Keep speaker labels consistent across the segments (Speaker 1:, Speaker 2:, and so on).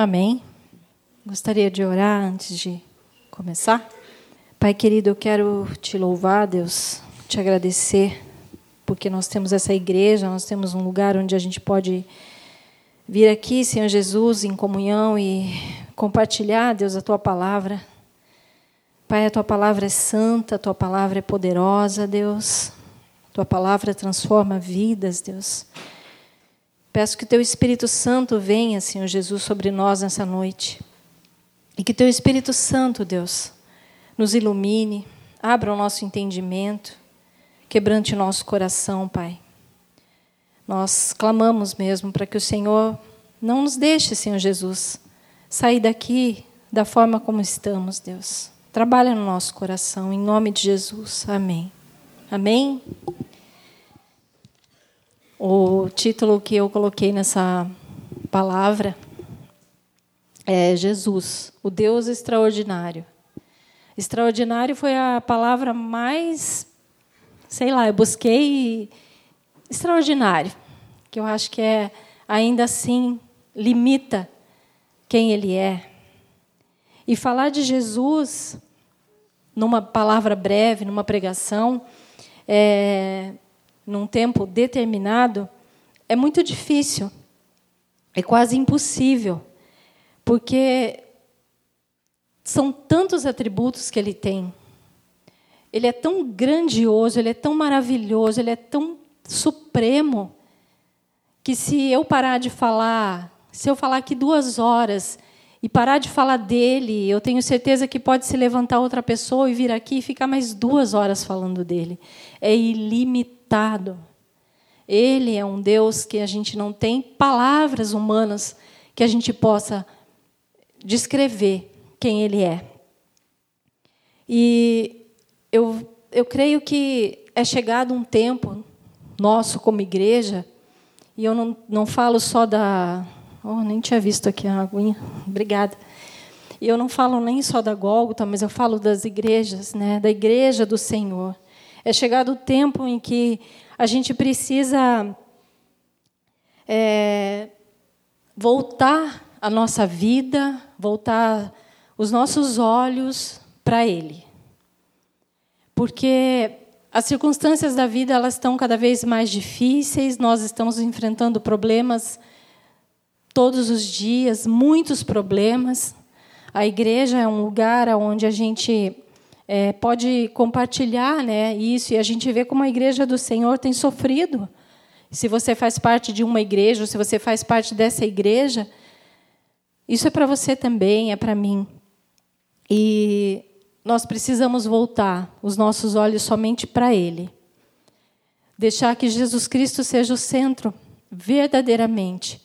Speaker 1: Amém. Gostaria de orar antes de começar. Pai querido, eu quero te louvar, Deus, te agradecer, porque nós temos essa igreja, nós temos um lugar onde a gente pode vir aqui, Senhor Jesus, em comunhão e compartilhar, Deus, a tua palavra. Pai, a tua palavra é santa, a tua palavra é poderosa, Deus. A tua palavra transforma vidas, Deus. Peço que teu Espírito Santo venha, Senhor Jesus, sobre nós nessa noite. E que teu Espírito Santo, Deus, nos ilumine, abra o nosso entendimento, quebrante o nosso coração, Pai. Nós clamamos mesmo para que o Senhor não nos deixe, Senhor Jesus, sair daqui da forma como estamos, Deus. Trabalha no nosso coração, em nome de Jesus. Amém. Amém. O título que eu coloquei nessa palavra é Jesus, o Deus extraordinário. Extraordinário foi a palavra mais, sei lá, eu busquei extraordinário, que eu acho que é ainda assim limita quem ele é. E falar de Jesus numa palavra breve, numa pregação, é, num tempo determinado, é muito difícil, é quase impossível, porque são tantos atributos que ele tem. Ele é tão grandioso, ele é tão maravilhoso, ele é tão supremo, que se eu parar de falar, se eu falar aqui duas horas e parar de falar dele, eu tenho certeza que pode se levantar outra pessoa e vir aqui e ficar mais duas horas falando dele. É ilimitado limitado. Ele é um Deus que a gente não tem palavras humanas que a gente possa descrever quem Ele é. E eu, eu creio que é chegado um tempo nosso como igreja, e eu não, não falo só da. Oh, nem tinha visto aqui a aguinha. Obrigada. E eu não falo nem só da Gólgota, mas eu falo das igrejas, né? da igreja do Senhor. É chegado o tempo em que a gente precisa é, voltar a nossa vida, voltar os nossos olhos para Ele. Porque as circunstâncias da vida elas estão cada vez mais difíceis, nós estamos enfrentando problemas todos os dias, muitos problemas. A igreja é um lugar onde a gente é, pode compartilhar né, isso, e a gente vê como a igreja do Senhor tem sofrido. Se você faz parte de uma igreja, ou se você faz parte dessa igreja, isso é para você também, é para mim. E nós precisamos voltar os nossos olhos somente para Ele. Deixar que Jesus Cristo seja o centro, verdadeiramente,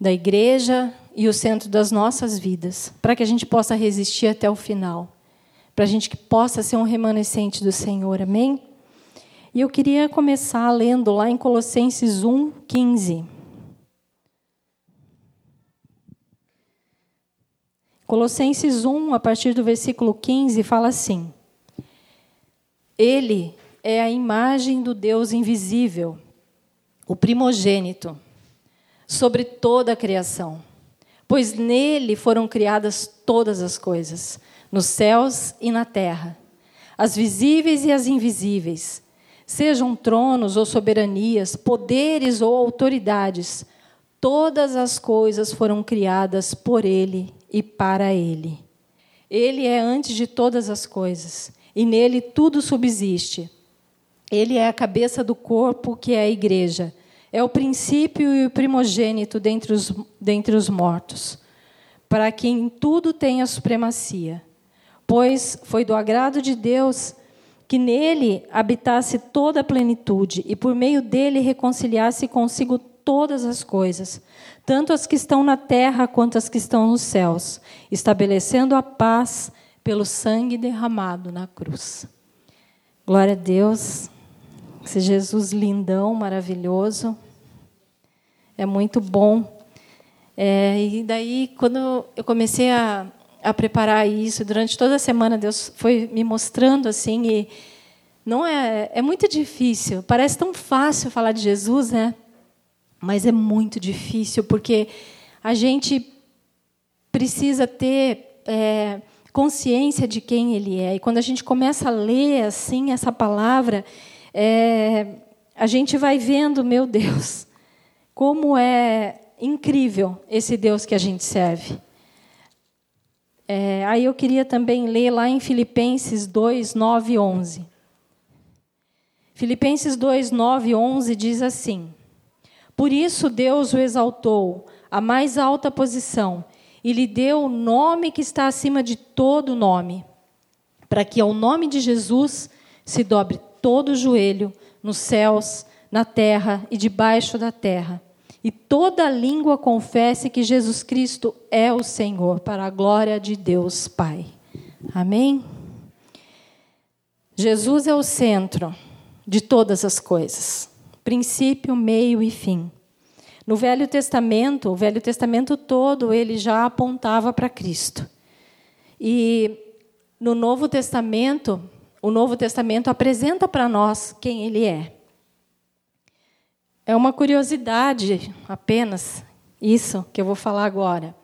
Speaker 1: da igreja e o centro das nossas vidas, para que a gente possa resistir até o final para a gente que possa ser um remanescente do Senhor, amém? E eu queria começar lendo lá em Colossenses 1, 15. Colossenses 1, a partir do versículo 15, fala assim: Ele é a imagem do Deus invisível, o primogênito, sobre toda a criação, pois nele foram criadas todas as coisas nos céus e na terra, as visíveis e as invisíveis, sejam tronos ou soberanias, poderes ou autoridades, todas as coisas foram criadas por Ele e para Ele. Ele é antes de todas as coisas, e nele tudo subsiste. Ele é a cabeça do corpo, que é a igreja. É o princípio e o primogênito dentre os, dentre os mortos, para que em tudo tenha supremacia pois foi do agrado de Deus que nele habitasse toda a plenitude e por meio dele reconciliasse consigo todas as coisas, tanto as que estão na terra quanto as que estão nos céus, estabelecendo a paz pelo sangue derramado na cruz. Glória a Deus. Esse Jesus lindão, maravilhoso. É muito bom. É, e daí, quando eu comecei a, a preparar isso. Durante toda a semana Deus foi me mostrando assim e não é é muito difícil. Parece tão fácil falar de Jesus, né? Mas é muito difícil porque a gente precisa ter é, consciência de quem Ele é. E quando a gente começa a ler assim essa palavra, é, a gente vai vendo, meu Deus, como é incrível esse Deus que a gente serve. É, aí eu queria também ler lá em Filipenses 2, 9 e 11. Filipenses 2, 9 e 11 diz assim: Por isso Deus o exaltou à mais alta posição e lhe deu o nome que está acima de todo nome, para que ao nome de Jesus se dobre todo o joelho nos céus, na terra e debaixo da terra e toda língua confesse que Jesus Cristo é o Senhor, para a glória de Deus Pai. Amém? Jesus é o centro de todas as coisas, princípio, meio e fim. No Velho Testamento, o Velho Testamento todo, ele já apontava para Cristo. E no Novo Testamento, o Novo Testamento apresenta para nós quem ele é. É uma curiosidade apenas isso que eu vou falar agora.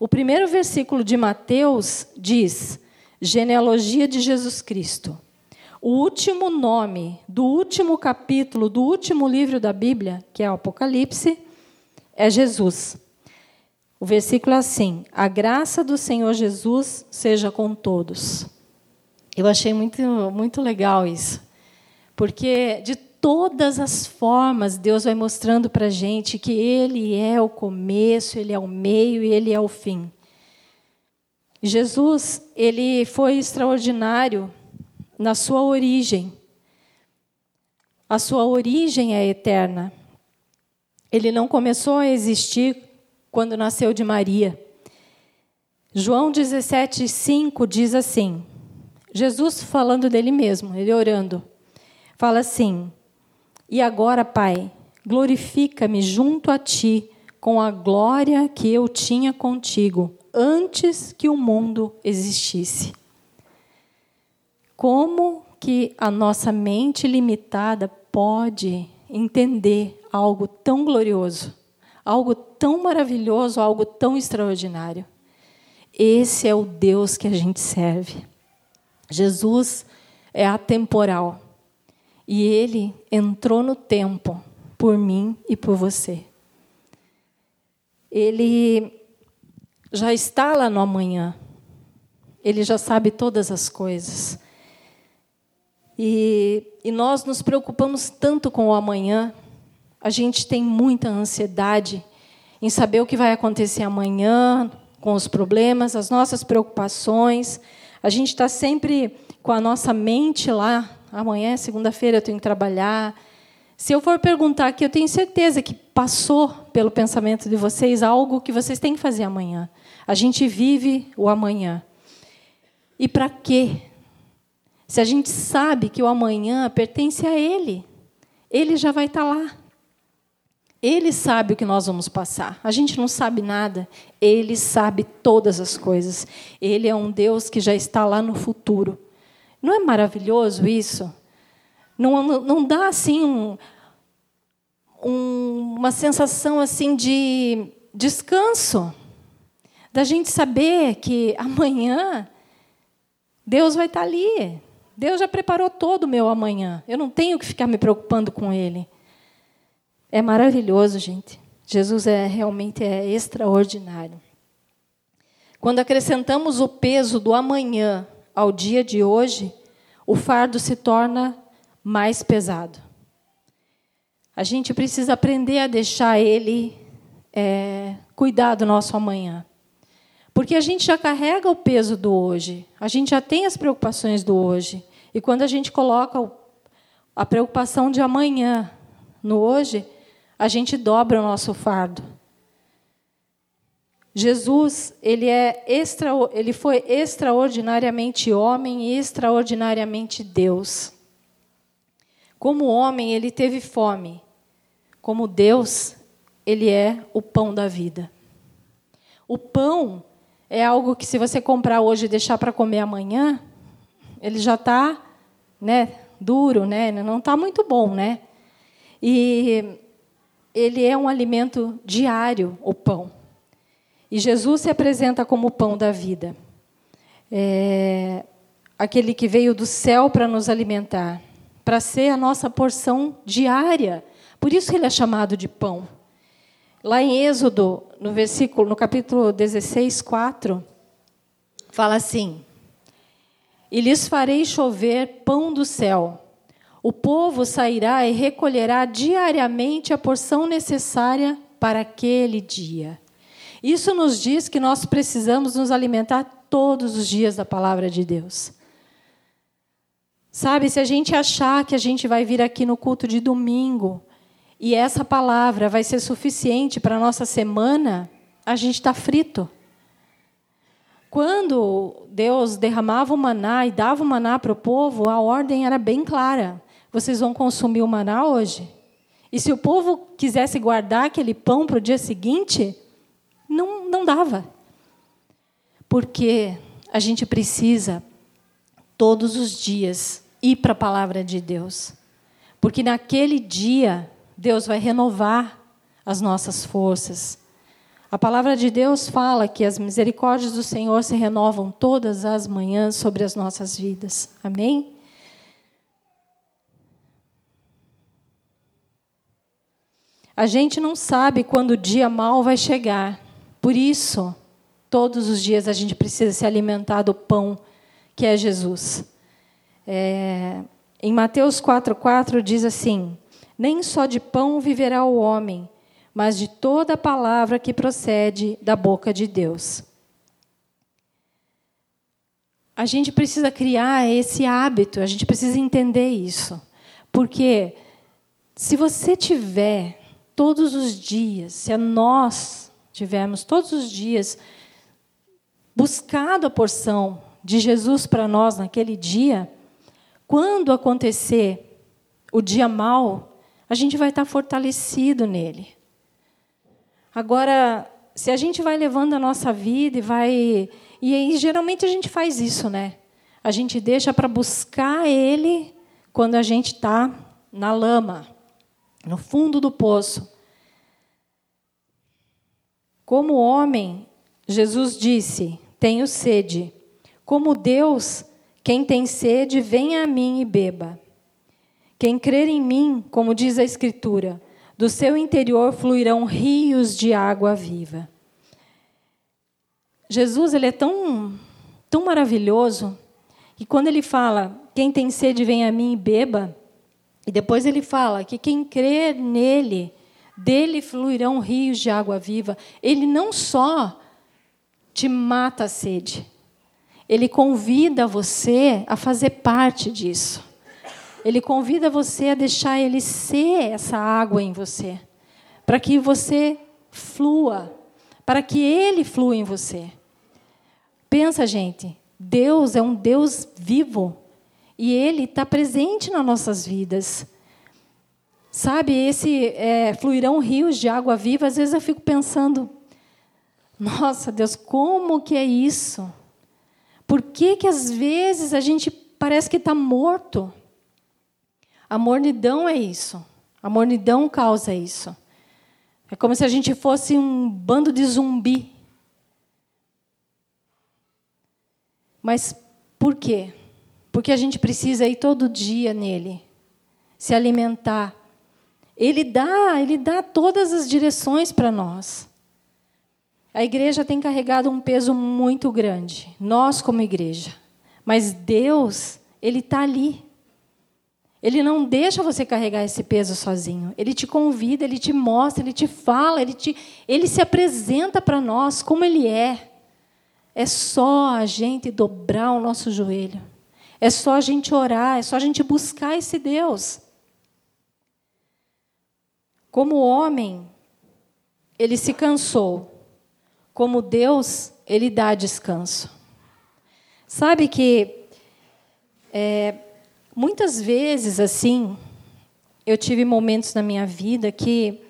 Speaker 1: O primeiro versículo de Mateus diz: genealogia de Jesus Cristo. O último nome do último capítulo do último livro da Bíblia, que é o Apocalipse, é Jesus. O versículo é assim: A graça do Senhor Jesus seja com todos. Eu achei muito, muito legal isso. Porque de todas as formas, Deus vai mostrando para a gente que Ele é o começo, Ele é o meio e Ele é o fim. Jesus, ele foi extraordinário na sua origem. A sua origem é eterna. Ele não começou a existir quando nasceu de Maria. João 17:5 diz assim: Jesus falando dele mesmo, ele orando, fala assim: e agora, Pai, glorifica-me junto a ti com a glória que eu tinha contigo antes que o mundo existisse. Como que a nossa mente limitada pode entender algo tão glorioso, algo tão maravilhoso, algo tão extraordinário? Esse é o Deus que a gente serve. Jesus é atemporal. E ele entrou no tempo por mim e por você. Ele já está lá no amanhã. Ele já sabe todas as coisas. E, e nós nos preocupamos tanto com o amanhã, a gente tem muita ansiedade em saber o que vai acontecer amanhã, com os problemas, as nossas preocupações. A gente está sempre com a nossa mente lá amanhã, segunda-feira, eu tenho que trabalhar. Se eu for perguntar aqui, eu tenho certeza que passou pelo pensamento de vocês algo que vocês têm que fazer amanhã. A gente vive o amanhã. E para quê? Se a gente sabe que o amanhã pertence a Ele, Ele já vai estar lá. Ele sabe o que nós vamos passar. A gente não sabe nada. Ele sabe todas as coisas. Ele é um Deus que já está lá no futuro. Não é maravilhoso isso? Não, não, dá assim um, um, uma sensação assim de descanso, da gente saber que amanhã Deus vai estar ali. Deus já preparou todo o meu amanhã. Eu não tenho que ficar me preocupando com ele. É maravilhoso, gente. Jesus é realmente é extraordinário. Quando acrescentamos o peso do amanhã ao dia de hoje, o fardo se torna mais pesado. A gente precisa aprender a deixar ele é, cuidar do nosso amanhã. Porque a gente já carrega o peso do hoje, a gente já tem as preocupações do hoje. E quando a gente coloca a preocupação de amanhã no hoje, a gente dobra o nosso fardo. Jesus, ele, é extra, ele foi extraordinariamente homem e extraordinariamente Deus. Como homem, ele teve fome. Como Deus, ele é o pão da vida. O pão é algo que, se você comprar hoje e deixar para comer amanhã, ele já está né, duro, né? não está muito bom. Né? E ele é um alimento diário, o pão. E Jesus se apresenta como o pão da vida. É, aquele que veio do céu para nos alimentar, para ser a nossa porção diária. Por isso ele é chamado de pão. Lá em Êxodo, no versículo, no capítulo 16, 4, fala assim: E lhes farei chover pão do céu. O povo sairá e recolherá diariamente a porção necessária para aquele dia. Isso nos diz que nós precisamos nos alimentar todos os dias da palavra de Deus. Sabe, se a gente achar que a gente vai vir aqui no culto de domingo e essa palavra vai ser suficiente para a nossa semana, a gente está frito. Quando Deus derramava o maná e dava o maná para o povo, a ordem era bem clara: vocês vão consumir o maná hoje. E se o povo quisesse guardar aquele pão para o dia seguinte, não, não dava. Porque a gente precisa, todos os dias, ir para a palavra de Deus. Porque naquele dia, Deus vai renovar as nossas forças. A palavra de Deus fala que as misericórdias do Senhor se renovam todas as manhãs sobre as nossas vidas. Amém? A gente não sabe quando o dia mal vai chegar. Por isso, todos os dias a gente precisa se alimentar do pão que é Jesus. É, em Mateus 4,4 diz assim: Nem só de pão viverá o homem, mas de toda a palavra que procede da boca de Deus. A gente precisa criar esse hábito, a gente precisa entender isso. Porque se você tiver todos os dias, se nós tivermos todos os dias buscado a porção de Jesus para nós naquele dia, quando acontecer o dia mal, a gente vai estar fortalecido nele. Agora, se a gente vai levando a nossa vida e vai. E geralmente a gente faz isso, né? A gente deixa para buscar ele quando a gente está na lama, no fundo do poço. Como homem, Jesus disse: Tenho sede. Como Deus, quem tem sede, venha a mim e beba. Quem crer em mim, como diz a Escritura, do seu interior fluirão rios de água viva. Jesus ele é tão, tão maravilhoso que quando ele fala, quem tem sede, venha a mim e beba, e depois ele fala que quem crer nele, dele fluirão rios de água viva. Ele não só te mata a sede, ele convida você a fazer parte disso. Ele convida você a deixar ele ser essa água em você, para que você flua, para que ele flua em você. Pensa, gente, Deus é um Deus vivo e ele está presente nas nossas vidas. Sabe, esse é, fluirão rios de água viva, às vezes eu fico pensando, nossa Deus, como que é isso? Por que, que às vezes a gente parece que está morto? A mornidão é isso. A mornidão causa isso. É como se a gente fosse um bando de zumbi. Mas por quê? Porque a gente precisa ir todo dia nele, se alimentar, ele dá, ele dá todas as direções para nós. A igreja tem carregado um peso muito grande, nós como igreja. Mas Deus, ele está ali. Ele não deixa você carregar esse peso sozinho. Ele te convida, ele te mostra, ele te fala, ele, te, ele se apresenta para nós como ele é. É só a gente dobrar o nosso joelho. É só a gente orar, é só a gente buscar esse Deus. Como homem, ele se cansou. Como Deus, ele dá descanso. Sabe que é, muitas vezes assim, eu tive momentos na minha vida que,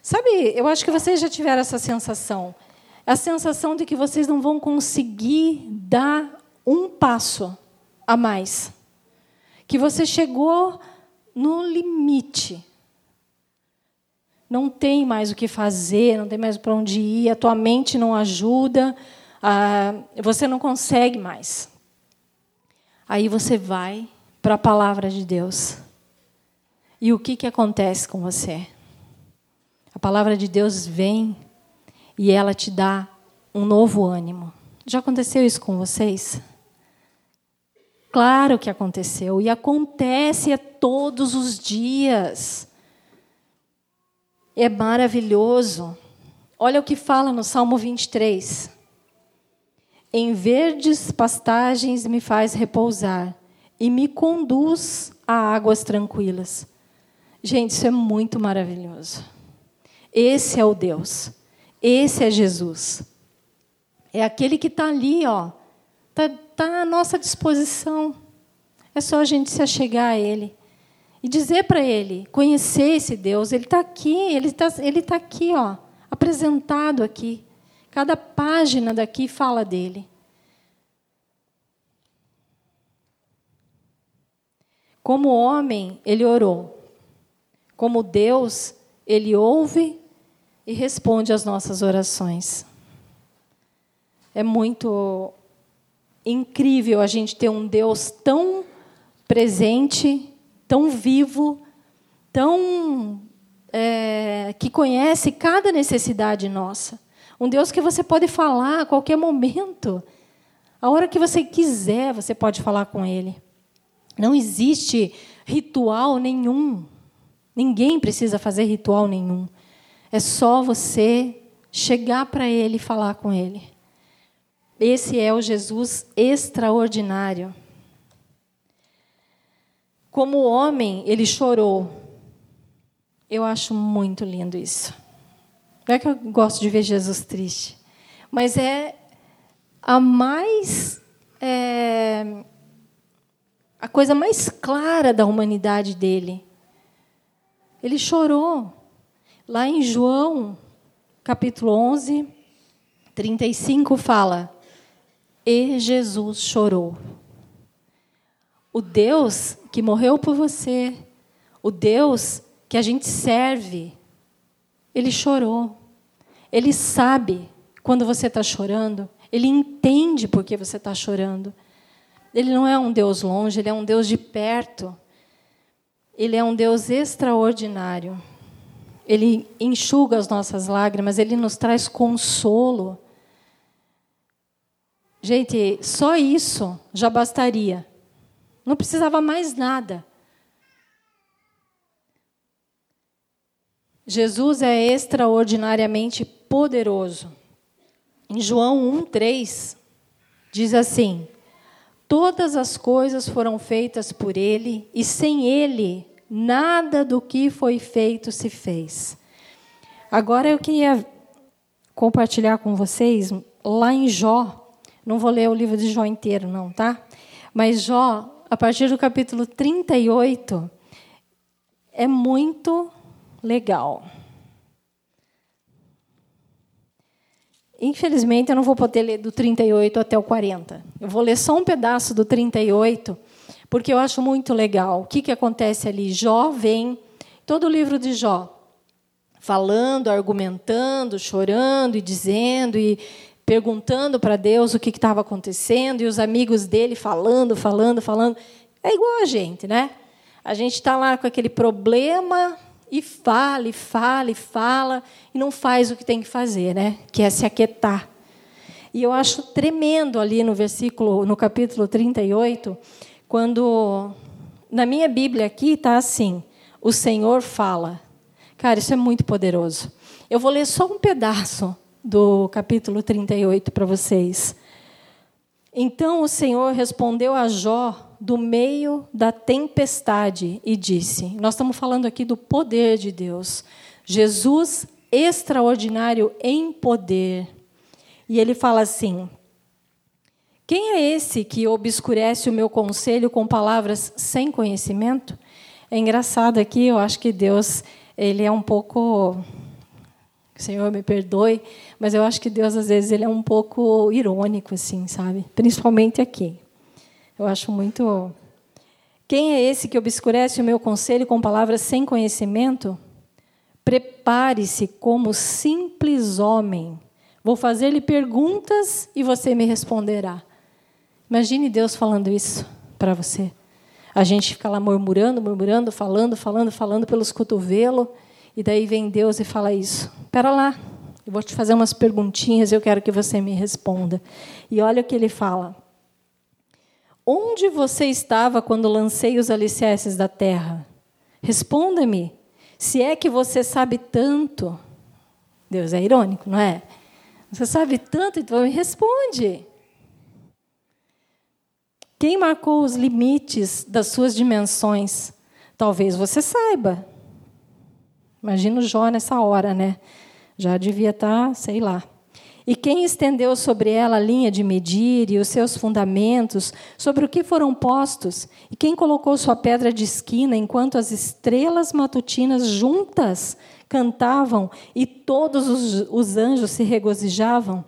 Speaker 1: sabe, eu acho que vocês já tiveram essa sensação, a sensação de que vocês não vão conseguir dar um passo a mais, que você chegou no limite não tem mais o que fazer, não tem mais para onde ir, a tua mente não ajuda, você não consegue mais. Aí você vai para a palavra de Deus. E o que, que acontece com você? A palavra de Deus vem e ela te dá um novo ânimo. Já aconteceu isso com vocês? Claro que aconteceu e acontece todos os dias. É maravilhoso. Olha o que fala no Salmo 23. Em verdes pastagens me faz repousar e me conduz a águas tranquilas. Gente, isso é muito maravilhoso. Esse é o Deus. Esse é Jesus. É aquele que está ali, ó, está tá à nossa disposição. É só a gente se achegar a Ele e dizer para Ele, conhecer esse Deus. Ele está aqui, Ele está ele tá aqui, ó, apresentado aqui. Cada página daqui fala dele. Como homem, ele orou. Como Deus, ele ouve e responde às nossas orações. É muito incrível a gente ter um Deus tão presente, tão vivo, tão é, que conhece cada necessidade nossa. Um Deus que você pode falar a qualquer momento. A hora que você quiser, você pode falar com Ele. Não existe ritual nenhum. Ninguém precisa fazer ritual nenhum. É só você chegar para Ele e falar com Ele. Esse é o Jesus extraordinário. Como homem, ele chorou. Eu acho muito lindo isso. Não é que eu gosto de ver Jesus triste, mas é a mais. É, a coisa mais clara da humanidade dele. Ele chorou. Lá em João, capítulo 11, 35, fala: E Jesus chorou. O Deus que morreu por você, o Deus que a gente serve, ele chorou. Ele sabe quando você está chorando, ele entende por que você está chorando. Ele não é um Deus longe, ele é um Deus de perto. Ele é um Deus extraordinário. Ele enxuga as nossas lágrimas, ele nos traz consolo. Gente, só isso já bastaria. Não precisava mais nada. Jesus é extraordinariamente poderoso. Em João 1:3 diz assim: Todas as coisas foram feitas por ele, e sem ele, nada do que foi feito se fez. Agora eu queria compartilhar com vocês, lá em Jó, não vou ler o livro de Jó inteiro, não, tá? Mas Jó, a partir do capítulo 38, é muito legal. Infelizmente, eu não vou poder ler do 38 até o 40. Eu vou ler só um pedaço do 38, porque eu acho muito legal. O que, que acontece ali? Jó vem, todo o livro de Jó, falando, argumentando, chorando e dizendo e perguntando para Deus o que estava acontecendo, e os amigos dele falando, falando, falando. É igual a gente, né? A gente está lá com aquele problema e fala, e fala, e fala, e não faz o que tem que fazer, né? Que é se aquietar. E eu acho tremendo ali no versículo, no capítulo 38, quando na minha Bíblia aqui está assim: o Senhor fala. Cara, isso é muito poderoso. Eu vou ler só um pedaço do capítulo 38 para vocês. Então o Senhor respondeu a Jó do meio da tempestade e disse: Nós estamos falando aqui do poder de Deus. Jesus extraordinário em poder. E ele fala assim: Quem é esse que obscurece o meu conselho com palavras sem conhecimento? É engraçado aqui, eu acho que Deus, ele é um pouco Senhor me perdoe, mas eu acho que Deus às vezes ele é um pouco irônico assim, sabe? Principalmente aqui. Eu acho muito. Quem é esse que obscurece o meu conselho com palavras sem conhecimento? Prepare-se como simples homem. Vou fazer-lhe perguntas e você me responderá. Imagine Deus falando isso para você. A gente fica lá murmurando, murmurando, falando, falando, falando pelos cotovelos, e daí vem Deus e fala isso. Espera lá, eu vou te fazer umas perguntinhas e eu quero que você me responda. E olha o que ele fala. Onde você estava quando lancei os alicerces da terra? Responda-me. Se é que você sabe tanto, Deus é irônico, não é? Você sabe tanto, então me responde. Quem marcou os limites das suas dimensões? Talvez você saiba. Imagina o Jó nessa hora, né? Já devia estar, tá, sei lá. E quem estendeu sobre ela a linha de medir e os seus fundamentos, sobre o que foram postos? E quem colocou sua pedra de esquina enquanto as estrelas matutinas juntas cantavam e todos os, os anjos se regozijavam?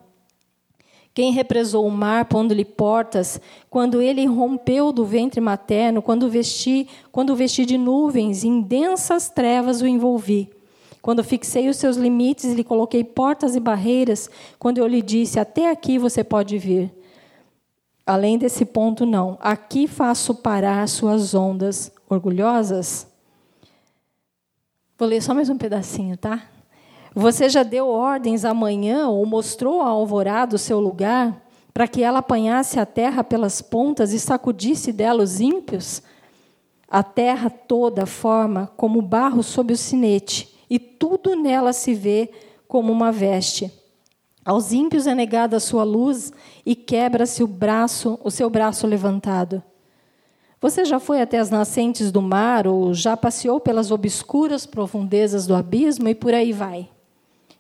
Speaker 1: Quem represou o mar, pondo-lhe portas, quando ele rompeu do ventre materno, quando vesti, quando vesti de nuvens, em densas trevas o envolvi? Quando fixei os seus limites lhe coloquei portas e barreiras, quando eu lhe disse: Até aqui você pode vir. Além desse ponto, não. Aqui faço parar suas ondas orgulhosas. Vou ler só mais um pedacinho, tá? Você já deu ordens amanhã ou mostrou à alvorada o seu lugar para que ela apanhasse a terra pelas pontas e sacudisse dela os ímpios? A terra toda forma como barro sob o sinete e tudo nela se vê como uma veste. Aos ímpios é negada a sua luz e quebra-se o braço, o seu braço levantado. Você já foi até as nascentes do mar ou já passeou pelas obscuras profundezas do abismo e por aí vai.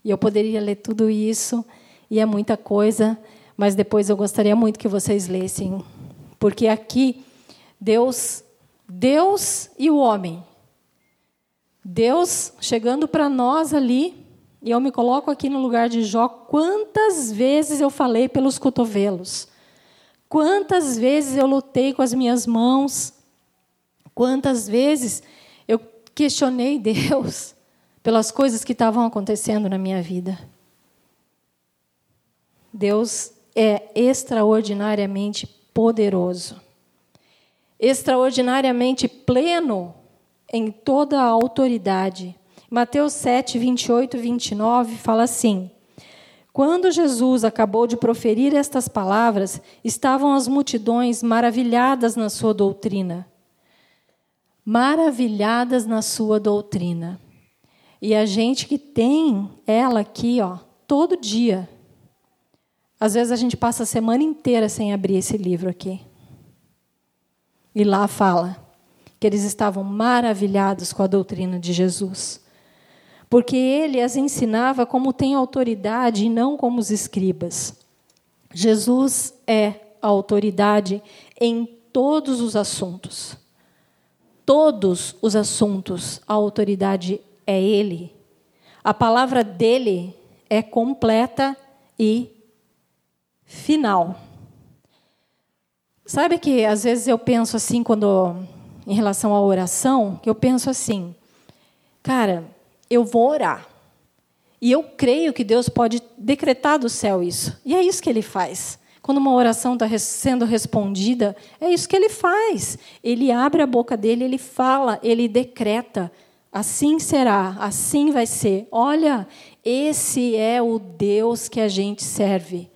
Speaker 1: E eu poderia ler tudo isso e é muita coisa, mas depois eu gostaria muito que vocês lessem, porque aqui Deus, Deus e o homem Deus chegando para nós ali, e eu me coloco aqui no lugar de Jó, quantas vezes eu falei pelos cotovelos, quantas vezes eu lutei com as minhas mãos, quantas vezes eu questionei Deus pelas coisas que estavam acontecendo na minha vida. Deus é extraordinariamente poderoso, extraordinariamente pleno em toda a autoridade. Mateus 7, 28 e 29 fala assim: Quando Jesus acabou de proferir estas palavras, estavam as multidões maravilhadas na sua doutrina. Maravilhadas na sua doutrina. E a gente que tem ela aqui, ó, todo dia. Às vezes a gente passa a semana inteira sem abrir esse livro aqui. E lá fala: que eles estavam maravilhados com a doutrina de Jesus. Porque ele as ensinava como tem autoridade e não como os escribas. Jesus é a autoridade em todos os assuntos. Todos os assuntos, a autoridade é ele. A palavra dele é completa e final. Sabe que às vezes eu penso assim quando em relação à oração, que eu penso assim, cara, eu vou orar. E eu creio que Deus pode decretar do céu isso. E é isso que ele faz. Quando uma oração está sendo respondida, é isso que ele faz. Ele abre a boca dele, ele fala, ele decreta. Assim será, assim vai ser. Olha, esse é o Deus que a gente serve.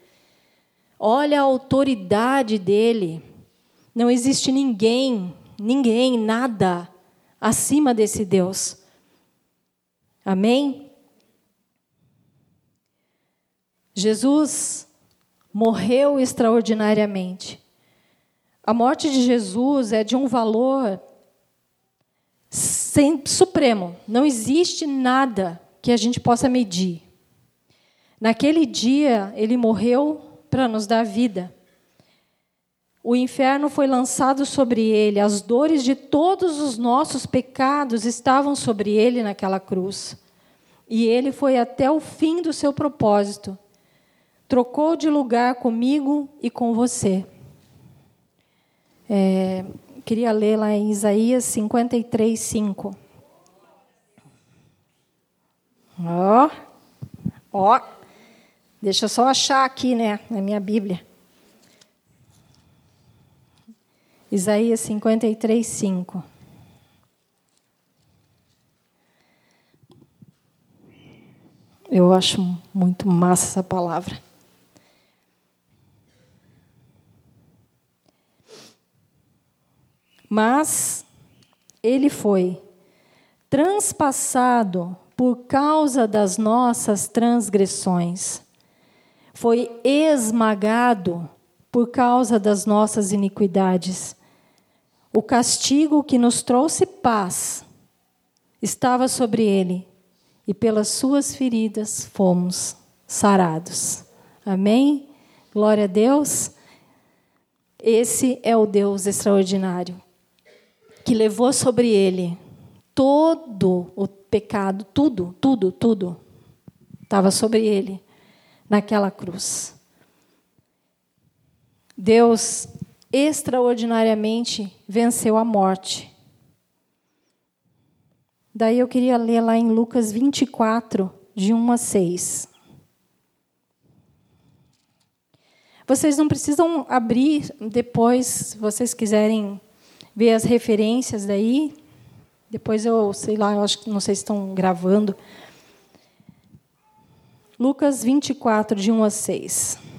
Speaker 1: Olha a autoridade dele. Não existe ninguém ninguém, nada acima desse Deus. Amém? Jesus morreu extraordinariamente. A morte de Jesus é de um valor sem, supremo. Não existe nada que a gente possa medir. Naquele dia, ele morreu para nos dar vida. O inferno foi lançado sobre ele, as dores de todos os nossos pecados estavam sobre ele naquela cruz. E ele foi até o fim do seu propósito. Trocou de lugar comigo e com você. É, queria ler lá em Isaías 53, 5. Ó, ó. Deixa eu só achar aqui, né, na minha Bíblia. Isaías 53, 5. Eu acho muito massa essa palavra. Mas ele foi transpassado por causa das nossas transgressões, foi esmagado por causa das nossas iniquidades. O castigo que nos trouxe paz estava sobre ele, e pelas suas feridas fomos sarados. Amém? Glória a Deus. Esse é o Deus extraordinário que levou sobre ele todo o pecado, tudo, tudo, tudo, estava sobre ele naquela cruz. Deus extraordinariamente venceu a morte. Daí eu queria ler lá em Lucas 24, de 1 a 6. Vocês não precisam abrir depois, se vocês quiserem ver as referências daí. Depois eu, sei lá, eu acho que não sei se estão gravando. Lucas 24, de 1 a 6.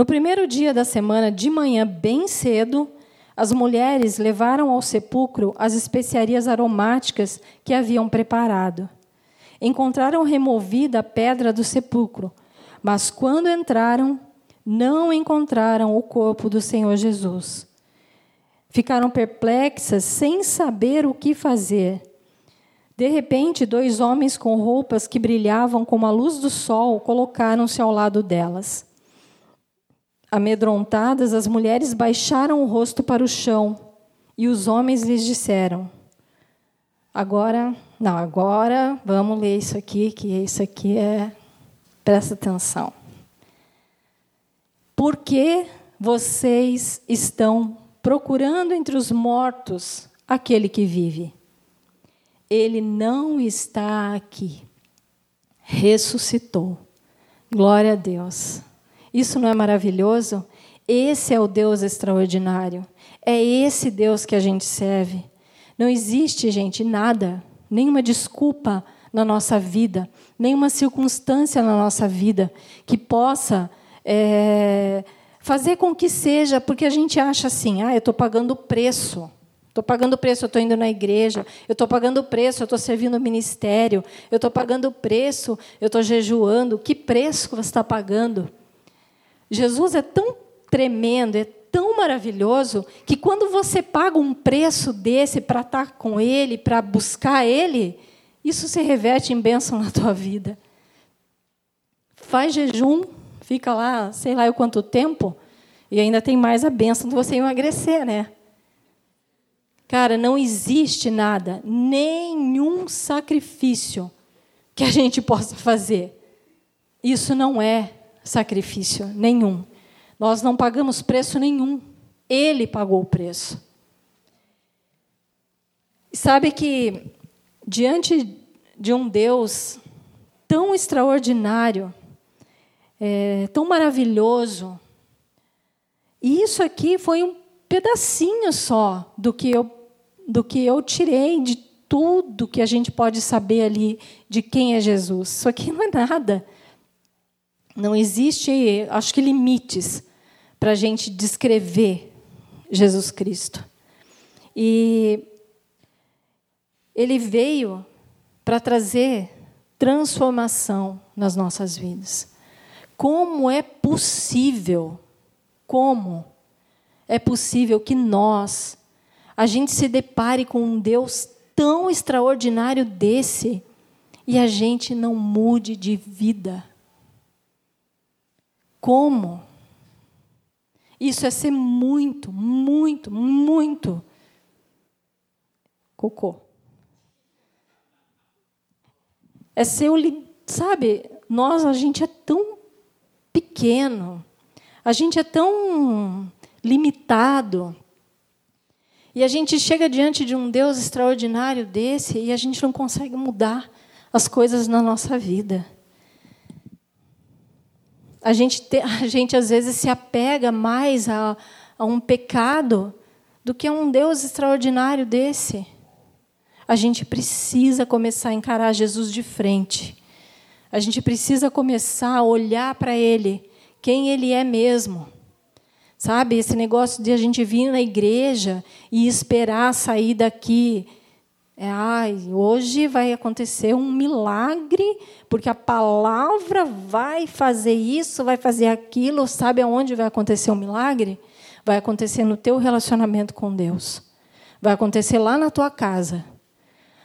Speaker 1: No primeiro dia da semana, de manhã, bem cedo, as mulheres levaram ao sepulcro as especiarias aromáticas que haviam preparado. Encontraram removida a pedra do sepulcro, mas quando entraram, não encontraram o corpo do Senhor Jesus. Ficaram perplexas, sem saber o que fazer. De repente, dois homens com roupas que brilhavam como a luz do sol colocaram-se ao lado delas. Amedrontadas, as mulheres baixaram o rosto para o chão e os homens lhes disseram: Agora, não, agora vamos ler isso aqui, que isso aqui é. Presta atenção. Por que vocês estão procurando entre os mortos aquele que vive. Ele não está aqui. Ressuscitou. Glória a Deus. Isso não é maravilhoso? Esse é o Deus extraordinário. É esse Deus que a gente serve. Não existe, gente, nada, nenhuma desculpa na nossa vida, nenhuma circunstância na nossa vida que possa. É fazer com que seja, porque a gente acha assim, ah, eu estou pagando o preço. Estou pagando o preço, eu estou indo na igreja, eu estou pagando o preço, eu estou servindo o ministério, eu estou pagando o preço, eu estou jejuando. Que preço você está pagando? Jesus é tão tremendo, é tão maravilhoso, que quando você paga um preço desse para estar com Ele, para buscar Ele, isso se reverte em bênção na tua vida. Faz jejum, fica lá, sei lá o quanto tempo, e ainda tem mais a benção de você emagrecer, né? Cara, não existe nada, nenhum sacrifício que a gente possa fazer. Isso não é sacrifício nenhum. Nós não pagamos preço nenhum. Ele pagou o preço. Sabe que diante de um Deus tão extraordinário, é, tão maravilhoso. E isso aqui foi um pedacinho só do que eu, do que eu tirei de tudo que a gente pode saber ali de quem é Jesus. Isso aqui não é nada. Não existe, acho que, limites para a gente descrever Jesus Cristo. E ele veio para trazer transformação nas nossas vidas. Como é possível? Como é possível que nós, a gente se depare com um Deus tão extraordinário desse e a gente não mude de vida? Como? Isso é ser muito, muito, muito cocô. É ser o. Sabe, nós, a gente é tão pequeno, a gente é tão limitado. E a gente chega diante de um Deus extraordinário desse e a gente não consegue mudar as coisas na nossa vida. A gente, te, a gente às vezes se apega mais a, a um pecado do que a um Deus extraordinário desse. A gente precisa começar a encarar Jesus de frente. A gente precisa começar a olhar para Ele, quem Ele é mesmo. Sabe, esse negócio de a gente vir na igreja e esperar sair daqui. É, ai, hoje vai acontecer um milagre, porque a palavra vai fazer isso, vai fazer aquilo. Sabe aonde vai acontecer o um milagre? Vai acontecer no teu relacionamento com Deus. Vai acontecer lá na tua casa.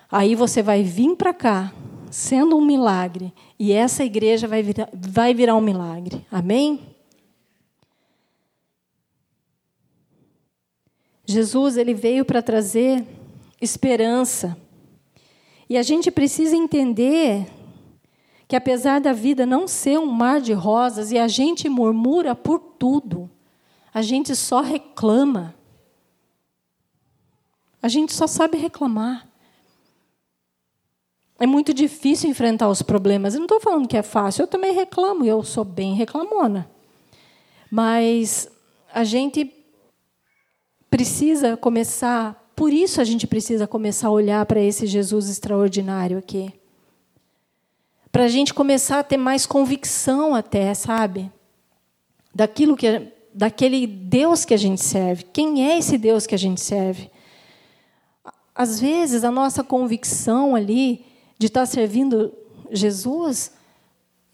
Speaker 1: Aí você vai vir para cá, sendo um milagre, e essa igreja vai virar, vai virar um milagre. Amém? Jesus ele veio para trazer esperança. E a gente precisa entender que apesar da vida não ser um mar de rosas e a gente murmura por tudo, a gente só reclama. A gente só sabe reclamar. É muito difícil enfrentar os problemas. Eu não estou falando que é fácil, eu também reclamo, eu sou bem reclamona. Mas a gente precisa começar, por isso a gente precisa começar a olhar para esse Jesus extraordinário aqui. Para a gente começar a ter mais convicção, até, sabe? Daquilo que daquele Deus que a gente serve. Quem é esse Deus que a gente serve? Às vezes, a nossa convicção ali de estar servindo Jesus,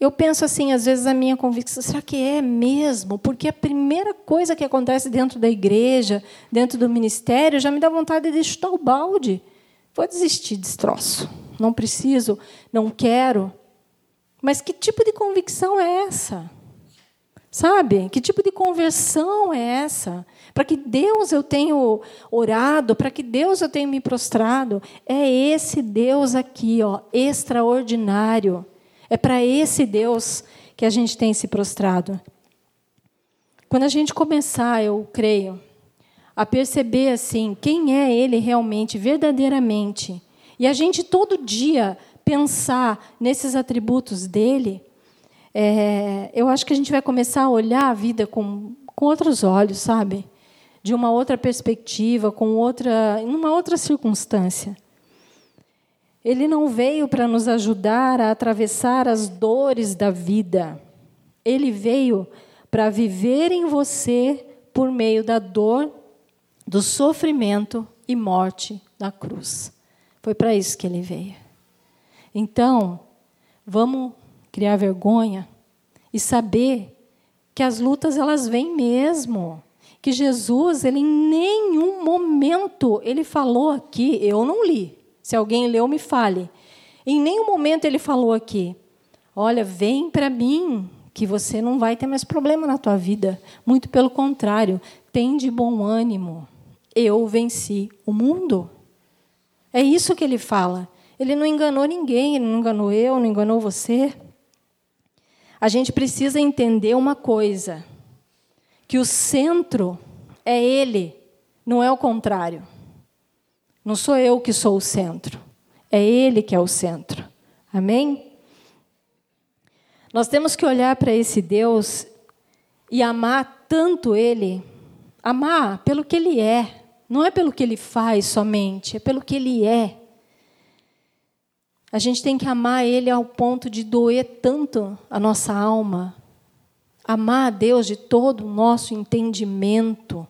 Speaker 1: eu penso assim, às vezes a minha convicção, será que é mesmo? Porque a primeira coisa que acontece dentro da igreja, dentro do ministério, já me dá vontade de chutar o balde. Vou desistir desse troço. Não preciso, não quero. Mas que tipo de convicção é essa? Sabe? Que tipo de conversão é essa? Para que Deus eu tenho orado, para que Deus eu tenho me prostrado. É esse Deus aqui, ó, extraordinário. É para esse Deus que a gente tem se prostrado. Quando a gente começar, eu creio, a perceber assim, quem é ele realmente, verdadeiramente, e a gente todo dia pensar nesses atributos dele, é, eu acho que a gente vai começar a olhar a vida com, com outros olhos, sabe? De uma outra perspectiva, com outra, em uma outra circunstância. Ele não veio para nos ajudar a atravessar as dores da vida. Ele veio para viver em você por meio da dor, do sofrimento e morte na cruz. Foi para isso que ele veio. Então, vamos criar vergonha e saber que as lutas elas vêm mesmo. Que Jesus, ele em nenhum momento ele falou aqui, eu não li. Se alguém leu, me fale. Em nenhum momento ele falou aqui: "Olha, vem para mim, que você não vai ter mais problema na tua vida. Muito pelo contrário, tem de bom ânimo. Eu venci o mundo." É isso que ele fala. Ele não enganou ninguém, ele não enganou eu, não enganou você a gente precisa entender uma coisa: que o centro é Ele, não é o contrário. Não sou eu que sou o centro, é Ele que é o centro. Amém? Nós temos que olhar para esse Deus e amar tanto Ele, amar pelo que Ele é, não é pelo que Ele faz somente, é pelo que Ele é. A gente tem que amar Ele ao ponto de doer tanto a nossa alma. Amar a Deus de todo o nosso entendimento.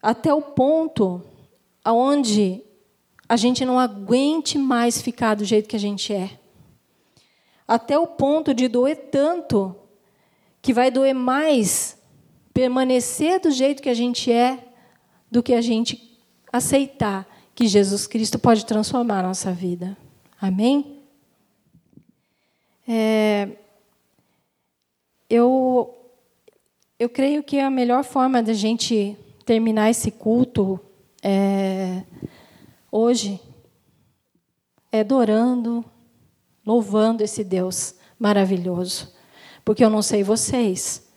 Speaker 1: Até o ponto aonde a gente não aguente mais ficar do jeito que a gente é. Até o ponto de doer tanto que vai doer mais permanecer do jeito que a gente é do que a gente aceitar que Jesus Cristo pode transformar a nossa vida. Amém? É, eu, eu creio que a melhor forma da gente terminar esse culto é, hoje é adorando, louvando esse Deus maravilhoso. Porque eu não sei vocês,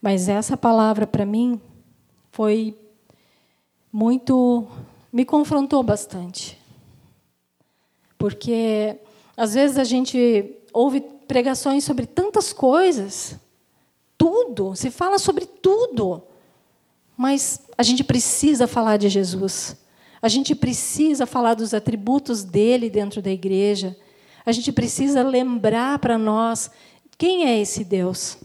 Speaker 1: mas essa palavra para mim foi muito me confrontou bastante. Porque às vezes a gente ouve pregações sobre tantas coisas, tudo, se fala sobre tudo. Mas a gente precisa falar de Jesus. A gente precisa falar dos atributos dele dentro da igreja. A gente precisa lembrar para nós quem é esse Deus.